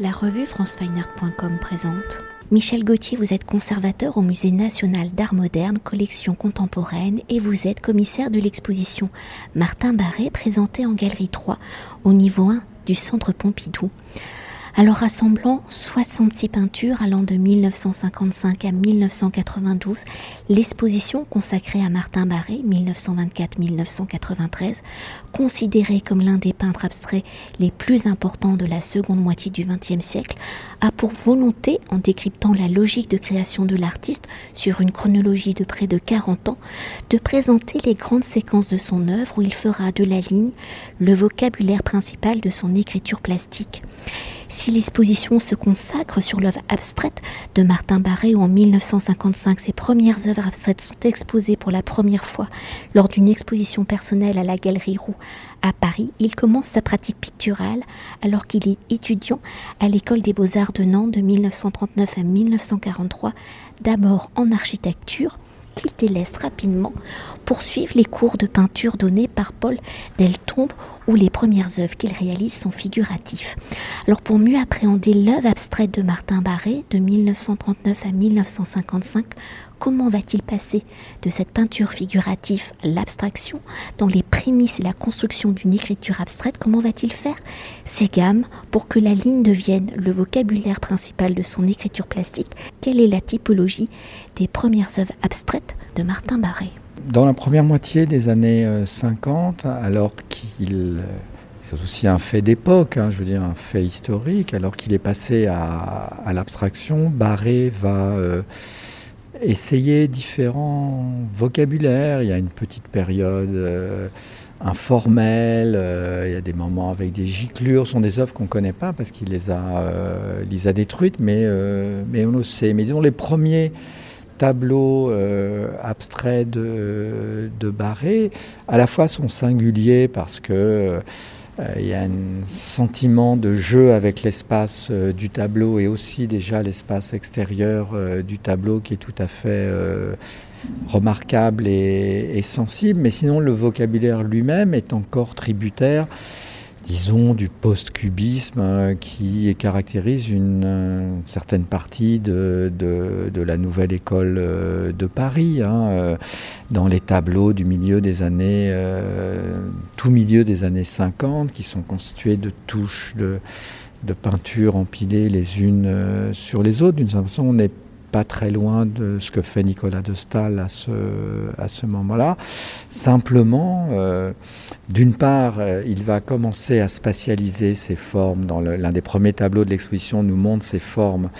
La revue francefineart.com présente. Michel Gauthier, vous êtes conservateur au Musée national d'art moderne, collection contemporaine, et vous êtes commissaire de l'exposition Martin Barré, présentée en Galerie 3, au niveau 1 du Centre Pompidou alors rassemblant 66 peintures allant de 1955 à 1992, l'exposition consacrée à Martin Barré 1924-1993, considérée comme l'un des peintres abstraits les plus importants de la seconde moitié du XXe siècle, a pour volonté, en décryptant la logique de création de l'artiste sur une chronologie de près de 40 ans, de présenter les grandes séquences de son œuvre où il fera de la ligne le vocabulaire principal de son écriture plastique. Si l'exposition se consacre sur l'œuvre abstraite de Martin Barré, où en 1955 ses premières œuvres abstraites sont exposées pour la première fois lors d'une exposition personnelle à la Galerie Roux à Paris, il commence sa pratique picturale alors qu'il est étudiant à l'école des beaux-arts de Nantes de 1939 à 1943, d'abord en architecture, qu'il délaisse rapidement pour suivre les cours de peinture donnés par Paul Deltombe où les premières œuvres qu'il réalise sont figuratives. Alors pour mieux appréhender l'œuvre abstraite de Martin Barré de 1939 à 1955, comment va-t-il passer de cette peinture figurative l'abstraction dans les prémices et la construction d'une écriture abstraite? Comment va-t-il faire ses gammes pour que la ligne devienne le vocabulaire principal de son écriture plastique? Quelle est la typologie des premières œuvres abstraites de Martin Barré? Dans la première moitié des années 50, euh, alors qu'il euh, c'est aussi un fait d'époque, hein, je veux dire un fait historique. Alors qu'il est passé à, l'abstraction, Barré va euh, essayer différents vocabulaires. Il y a une petite période informelle, il y a des moments avec des giclures. Ce sont des œuvres qu'on ne connaît pas parce qu'il les a, les a détruites, mais, mais on le sait. Mais disons les premiers tableaux euh, abstraits de, Barré, à la fois sont singuliers parce que euh, il y a un sentiment de jeu avec l'espace euh, du tableau et aussi déjà l'espace extérieur du tableau qui est tout à fait remarquable et, sensible. Mais sinon, le vocabulaire lui-même est encore tributaire disons, du post-cubisme euh, qui caractérise une, euh, certaine partie de, de, la nouvelle école euh, de Paris, hein, dans les tableaux du milieu des années, tout milieu des années 50, qui sont constitués de touches de, de peinture empilées les unes sur les autres. D'une certaine façon, on pas très loin de ce que fait Nicolas de Stahl à ce, à ce moment-là. Simplement, euh, d'une part, euh, il va commencer à spatialiser ses formes. Dans l'un des premiers tableaux de l'exposition nous montre ces formes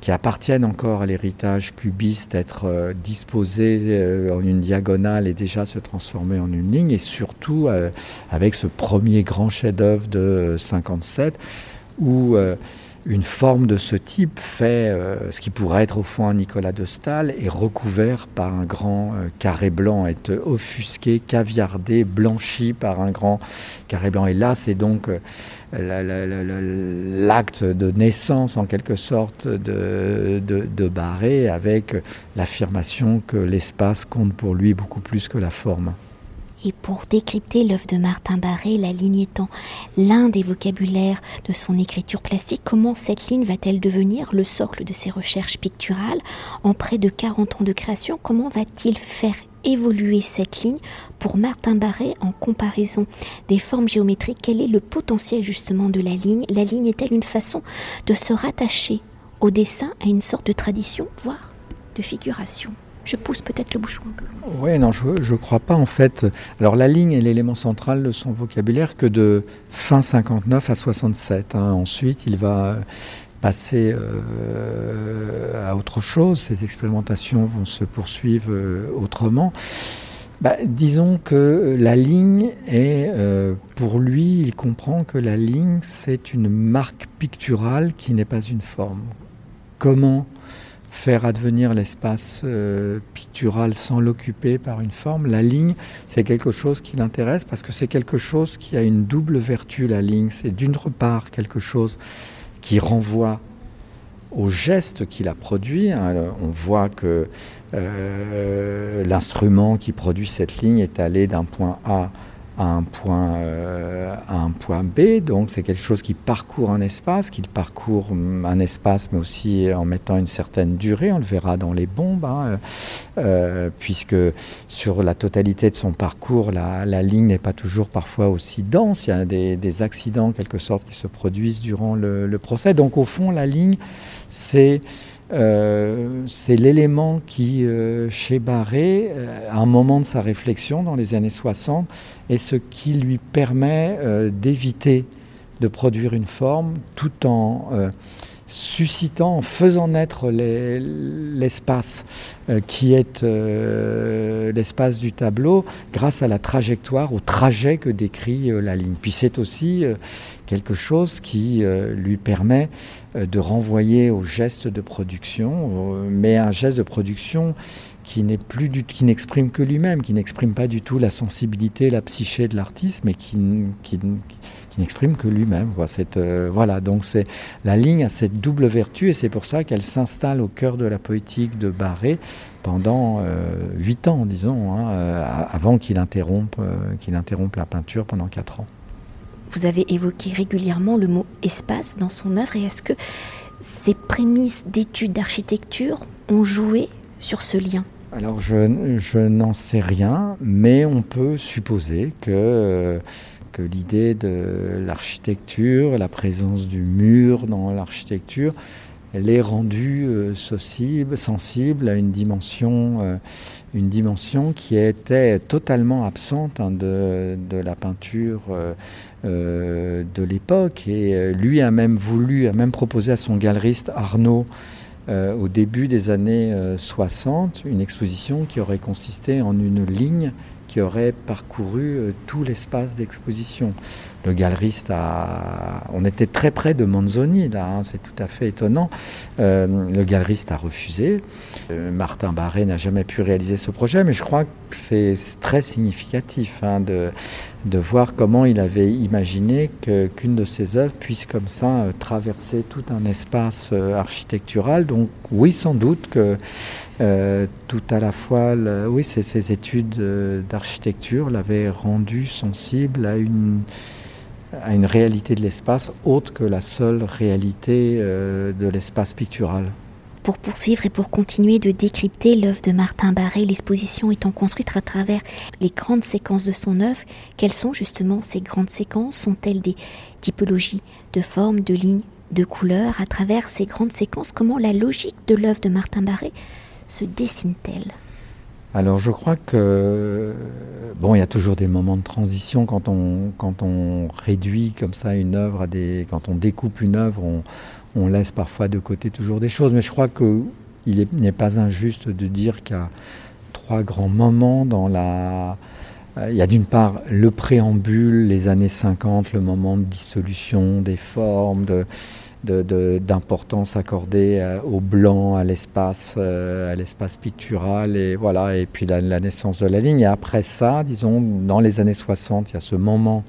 qui appartiennent encore à l'héritage cubiste, être euh, disposées en une diagonale et déjà se transformer en une ligne, et surtout avec ce premier grand chef-d'œuvre de 57 où une forme de ce type fait euh, ce qui pourrait être au fond un Nicolas de Stahl est recouvert par un grand euh, carré blanc, est offusqué, caviardé, blanchi par un grand carré blanc. Et là, c'est donc euh, l'acte de naissance en quelque sorte de Barré avec l'affirmation que l'espace compte pour lui beaucoup plus que la forme. Et pour décrypter l'œuvre de Martin Barré, la ligne étant l'un des vocabulaires de son écriture plastique, comment cette ligne va-t-elle devenir le socle de ses recherches picturales en près de 40 ans de création? Comment va-t-il faire évoluer cette ligne pour Martin Barré en comparaison des formes géométriques? Quel est le potentiel justement de la ligne? La ligne est-elle une façon de se rattacher au dessin, à une sorte de tradition, voire de figuration? Je pousse peut-être le bouchon. Oui, non, je ne crois pas en fait. Alors la ligne est l'élément central de son vocabulaire que de fin 59 à 67. Hein. Ensuite, il va passer euh, à autre chose. Ses expérimentations vont se poursuivre euh, autrement. Bah, disons que la ligne est, euh, pour lui, il comprend que la ligne, c'est une marque picturale qui n'est pas une forme. Comment faire advenir l'espace euh, pictural sans l'occuper par une forme. La ligne, c'est quelque chose qui l'intéresse parce que c'est quelque chose qui a une double vertu, la ligne. C'est d'une part quelque chose qui renvoie au geste qu'il a produit. Hein. On voit que euh, l'instrument qui produit cette ligne est allé d'un point A à un point, euh, un point B. Donc c'est quelque chose qui parcourt un espace, qui parcourt un espace, mais aussi en mettant une certaine durée. On le verra dans les bombes, hein, euh, puisque sur la totalité de son parcours, la, ligne n'est pas toujours parfois aussi dense. Il y a des, accidents, en quelque sorte, qui se produisent durant le, le procès. Donc au fond, la ligne, c'est euh, c'est l'élément qui, euh, chez Barré, euh, à un moment de sa réflexion dans les années 60, est ce qui lui permet d'éviter de produire une forme tout en suscitant, en faisant naître l'espace qui est l'espace du tableau grâce à la trajectoire, au trajet que décrit la ligne. Puis c'est aussi quelque chose qui lui permet euh, de renvoyer au geste de production, mais un geste de production qui n'est plus du, qui n'exprime que lui-même, qui n'exprime pas du tout la sensibilité, la psyché de l'artiste, mais qui, qui, n'exprime que lui-même. Euh, voilà, donc c'est la ligne a cette double vertu et c'est pour ça qu'elle s'installe au cœur de la poétique de Barré pendant euh, huit ans, disons, hein, avant qu'il interrompe, qu'il interrompe la peinture pendant quatre ans. Vous avez évoqué régulièrement le mot espace dans son œuvre. Et est-ce que ces prémices d'études d'architecture ont joué sur ce lien? Alors je, n'en sais rien, mais on peut supposer que, que l'idée de l'architecture, la présence du mur dans l'architecture, elle est rendue euh, sensible, à une dimension, euh, une dimension qui était totalement absente hein, de, la peinture euh, de l'époque. Et lui a même voulu, a même proposé à son galeriste Arnaud, au début des années 60, une exposition qui aurait consisté en une ligne qui aurait parcouru tout l'espace d'exposition le galeriste a. On était très près de Manzoni, là, hein, c'est tout à fait étonnant. Euh, le galeriste a refusé. Euh, Martin Barré n'a jamais pu réaliser ce projet, mais je crois que c'est très significatif hein, de, de voir comment il avait imaginé qu'une de ses œuvres puisse comme ça euh, traverser tout un espace architectural. Donc, oui, sans doute que. tout à la fois, oui, ces études d'architecture l'avaient rendu sensible à une, à une réalité de l'espace autre que la seule réalité euh, de l'espace pictural. Pour poursuivre et pour continuer de décrypter l'œuvre de Martin Barré, l'exposition étant construite à travers les grandes séquences de son œuvre, quelles sont justement ces grandes séquences? Sont-elles des typologies de formes, de lignes, de couleurs À travers ces grandes séquences, comment la logique de l'œuvre de Martin Barré se dessine-t-elle? Alors je crois que bon, il y a toujours des moments de transition quand on quand on réduit comme ça une œuvre à des quand on découpe une œuvre, on, laisse parfois de côté toujours des choses. Mais je crois que il n'est pas injuste de dire qu'il y a trois grands moments dans la il y a d'une part le préambule, les années 50, le moment de dissolution des formes, de, d'importance accordée euh, au blanc, à l'espace, euh, à l'espace pictural, et voilà, et puis la, naissance de la ligne. Et après ça, disons, dans les années 60, il y a ce moment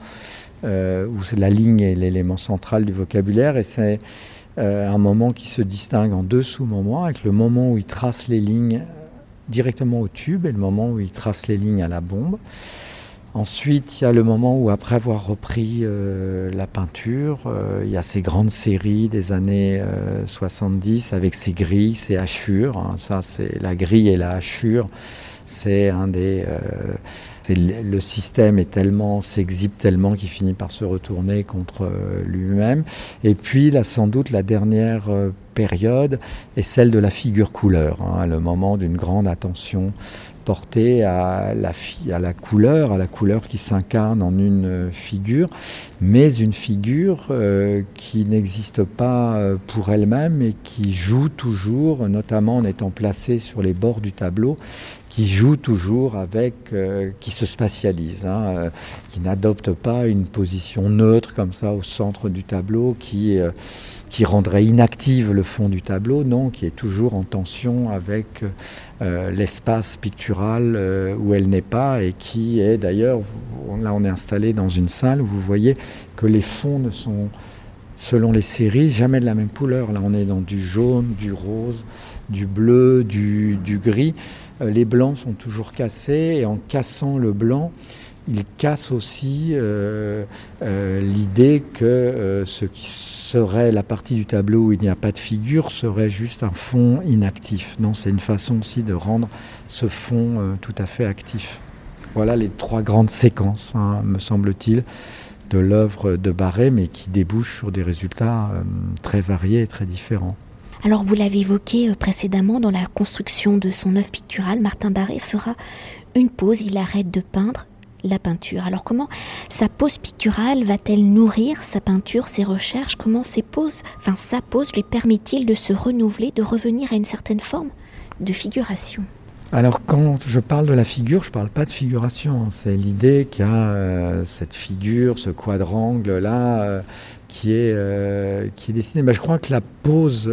euh, où la ligne est l'élément central du vocabulaire, et c'est un moment qui se distingue en deux sous-moments, avec le moment où il trace les lignes directement au tube et le moment où il trace les lignes à la bombe. Ensuite, il y a le moment où, après avoir repris euh, la peinture, euh, il y a ces grandes séries des années 70 euh, avec ces grilles, ces hachures. Hein. ça, c'est la grille et la hachure. C'est un des. le système est tellement, s'exhibe tellement qu'il finit par se retourner contre lui-même. Et puis, sans doute, la dernière période est celle de la figure couleur, hein, le moment d'une grande attention porté à la, couleur, à la couleur qui s'incarne en une figure, mais une figure euh, qui n'existe pas euh, pour elle-même et qui joue toujours, notamment en étant placée sur les bords du tableau, qui joue toujours avec, euh, qui se spatialise, hein, qui n'adopte pas une position neutre comme ça au centre du tableau, qui qui rendrait inactive le fond du tableau, non, qui est toujours en tension avec euh, l'espace pictural euh, où elle n'est pas et qui est d'ailleurs, là on est installé dans une salle où vous voyez que les fonds ne sont, selon les séries, jamais de la même couleur. Là on est dans du jaune, du rose, du bleu, du, gris. Euh, les blancs sont toujours cassés et en cassant le blanc, il casse aussi euh, euh, l'idée que ce qui serait la partie du tableau où il n'y a pas de figure serait juste un fond inactif. Non, c'est une façon aussi de rendre ce fond tout à fait actif. Voilà les trois grandes séquences, hein, me semble-t-il, de l'œuvre de Barré, mais qui débouchent sur des résultats très variés et très différents. Alors vous l'avez évoqué précédemment dans la construction de son œuvre picturale, Martin Barré fera une pause, il arrête de peindre la peinture. Alors comment sa pose picturale va-t-elle nourrir sa peinture, ses recherches? Comment ses poses, enfin sa pose lui permet-il de se renouveler, de revenir à une certaine forme de figuration? Alors quand je parle de la figure, je ne parle pas de figuration. C'est l'idée qu'il y a euh, cette figure, ce quadrangle là, euh, qui est euh, qui est dessiné. Mais je crois que la pose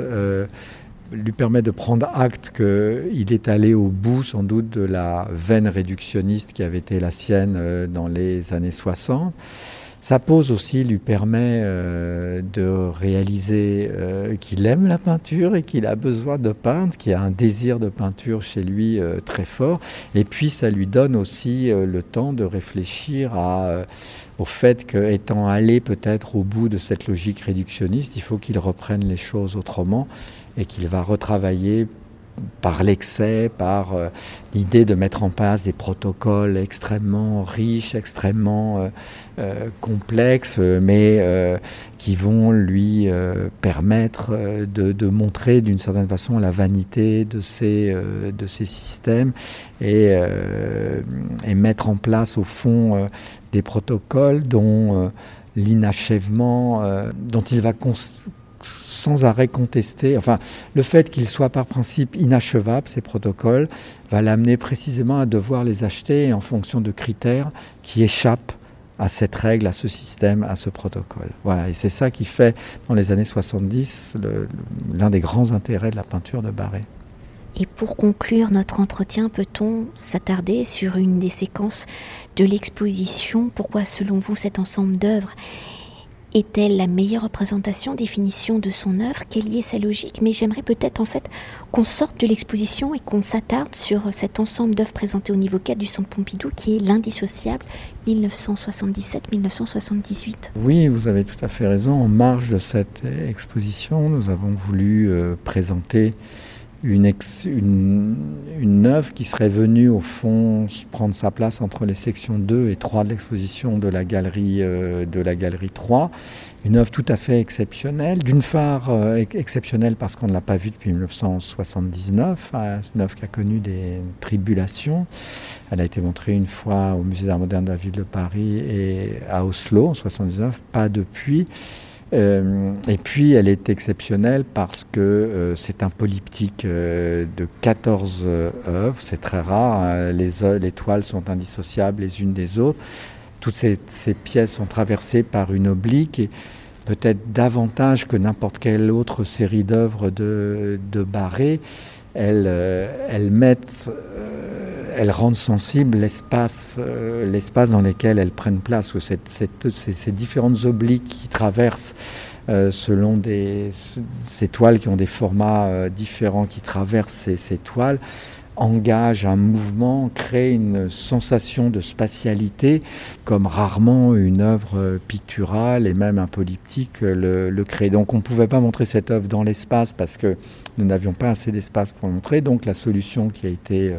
lui permet de prendre acte qu'il est allé au bout sans doute de la veine réductionniste qui avait été la sienne dans les années 60. Sa pose aussi lui permet euh, de réaliser euh, qu'il aime la peinture et qu'il a besoin de peindre, qu'il a un désir de peinture chez lui très fort. Et puis ça lui donne aussi le temps de réfléchir au fait qu'étant allé peut-être au bout de cette logique réductionniste, il faut qu'il reprenne les choses autrement et qu'il va retravailler par l'excès, par euh, l'idée de mettre en place des protocoles extrêmement riches, extrêmement euh, euh, complexes, mais qui vont lui permettre de, montrer d'une certaine façon la vanité de ces, systèmes et, et, mettre en place au fond des protocoles dont l'inachèvement, dont il va sans arrêt contesté. Enfin, le fait qu'ils soient par principe inachevables, ces protocoles, va l'amener précisément à devoir les acheter en fonction de critères qui échappent à cette règle, à ce système, à ce protocole. Voilà, et c'est ça qui fait, dans les années 70, l'un des grands intérêts de la peinture de Barré. Et pour conclure notre entretien, peut-on s'attarder sur une des séquences de l'exposition? Pourquoi, selon vous, cet ensemble d'œuvres est-elle la meilleure représentation, définition de son œuvre? Quelle y est sa logique? Mais j'aimerais peut-être en fait qu'on sorte de l'exposition et qu'on s'attarde sur cet ensemble d'œuvres présentées au niveau 4 du Centre Pompidou qui est l'indissociable 1977-1978. Oui, vous avez tout à fait raison. En marge de cette exposition, nous avons voulu euh, présenter une, œuvre qui serait venue au fond prendre sa place entre les sections 2 et 3 de l'exposition de la galerie euh, de la galerie 3. Une œuvre tout à fait exceptionnelle, d'une part euh, exceptionnelle parce qu'on ne l'a pas vue depuis 1979, hein, une œuvre qui a connu des tribulations. Elle a été montrée une fois au Musée d'art moderne de la ville de Paris et à Oslo en 1979, pas depuis. Euh, et puis, elle est exceptionnelle parce que euh, c'est un polyptyque euh, de 14 œuvres. C'est très rare. Hein. Les, les, toiles sont indissociables les unes des autres. Toutes ces, ces pièces sont traversées par une oblique et peut-être davantage que n'importe quelle autre série d'œuvres de, de Barré. Elles mettent elles rendent sensible l'espace, euh, l'espace dans lequel elles prennent place, cette, ces, différentes obliques qui traversent euh, selon des, ces toiles qui ont des formats euh, différents, qui traversent ces, toiles, engagent un mouvement, créent une sensation de spatialité comme rarement une œuvre picturale et même un polyptyque le, le crée. Donc on ne pouvait pas montrer cette œuvre dans l'espace parce que nous n'avions pas assez d'espace pour montrer. Donc la solution qui a été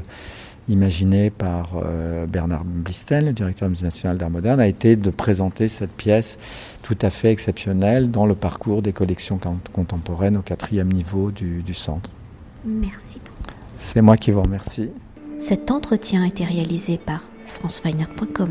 imaginé par euh, Bernard Blistel, le directeur du Musée national d'art moderne, a été de présenter cette pièce tout à fait exceptionnelle dans le parcours des collections contemporaines au quatrième niveau du, du centre. Merci. C'est moi qui vous remercie. Cet entretien a été réalisé par franceweiner.com.